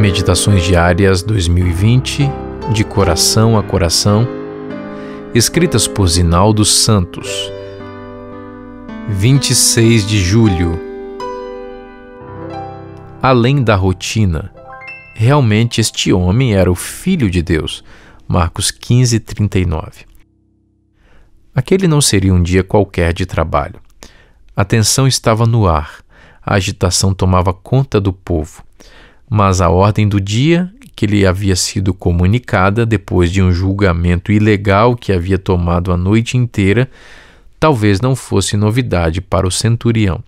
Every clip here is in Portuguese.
Meditações Diárias 2020, de coração a coração, escritas por Zinaldo Santos. 26 de julho. Além da rotina, realmente este homem era o Filho de Deus. Marcos 15, 39. Aquele não seria um dia qualquer de trabalho. A tensão estava no ar, a agitação tomava conta do povo mas a ordem do dia que lhe havia sido comunicada depois de um julgamento ilegal que havia tomado a noite inteira talvez não fosse novidade para o centurião.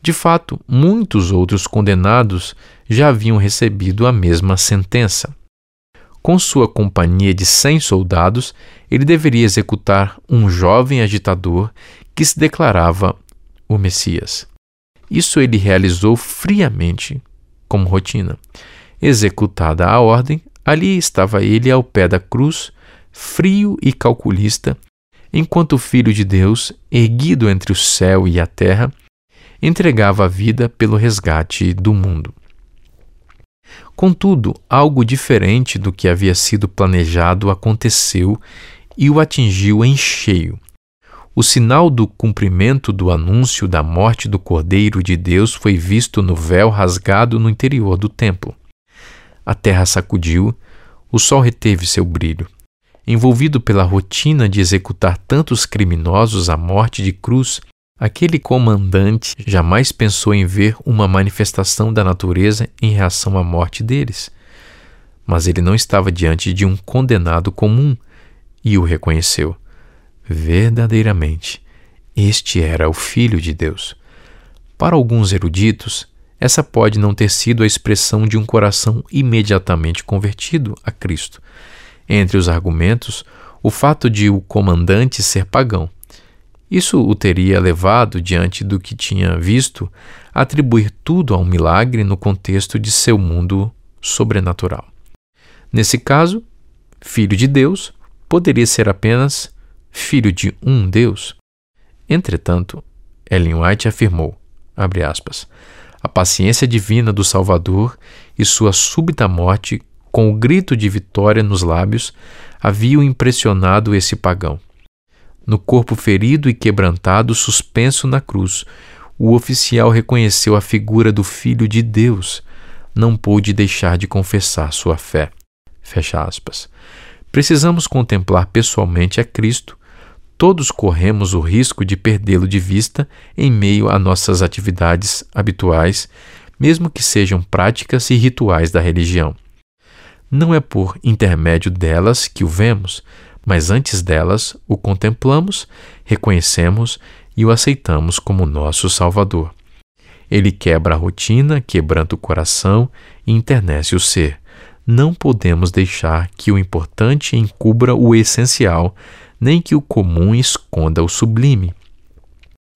De fato, muitos outros condenados já haviam recebido a mesma sentença. Com sua companhia de cem soldados, ele deveria executar um jovem agitador que se declarava o Messias. Isso ele realizou friamente, como rotina. Executada a ordem, ali estava ele ao pé da cruz, frio e calculista, enquanto o Filho de Deus, erguido entre o céu e a terra, entregava a vida pelo resgate do mundo. Contudo, algo diferente do que havia sido planejado aconteceu e o atingiu em cheio. O sinal do cumprimento do anúncio da morte do Cordeiro de Deus foi visto no véu rasgado no interior do templo. A terra sacudiu, o sol reteve seu brilho. Envolvido pela rotina de executar tantos criminosos à morte de cruz, aquele comandante jamais pensou em ver uma manifestação da natureza em reação à morte deles. Mas ele não estava diante de um condenado comum e o reconheceu. Verdadeiramente, este era o Filho de Deus. Para alguns eruditos, essa pode não ter sido a expressão de um coração imediatamente convertido a Cristo. Entre os argumentos, o fato de o comandante ser pagão. Isso o teria levado, diante do que tinha visto, a atribuir tudo a um milagre no contexto de seu mundo sobrenatural. Nesse caso, filho de Deus poderia ser apenas filho de um Deus? Entretanto, Ellen White afirmou, aspas, a paciência divina do Salvador e sua súbita morte, com o grito de vitória nos lábios, haviam impressionado esse pagão. No corpo ferido e quebrantado, suspenso na cruz, o oficial reconheceu a figura do Filho de Deus. Não pôde deixar de confessar sua fé. Fecha aspas. Precisamos contemplar pessoalmente a Cristo todos corremos o risco de perdê-lo de vista em meio a nossas atividades habituais, mesmo que sejam práticas e rituais da religião. Não é por intermédio delas que o vemos, mas antes delas o contemplamos, reconhecemos e o aceitamos como nosso Salvador. Ele quebra a rotina, quebranta o coração e internece o ser. Não podemos deixar que o importante encubra o essencial nem que o comum esconda o sublime.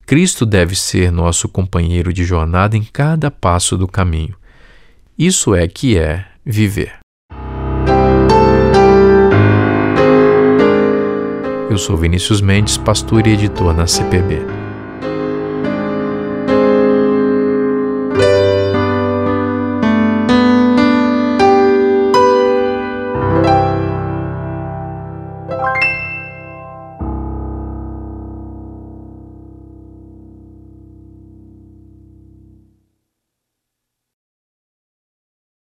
Cristo deve ser nosso companheiro de jornada em cada passo do caminho. Isso é que é viver. Eu sou Vinícius Mendes, pastor e editor na CPB.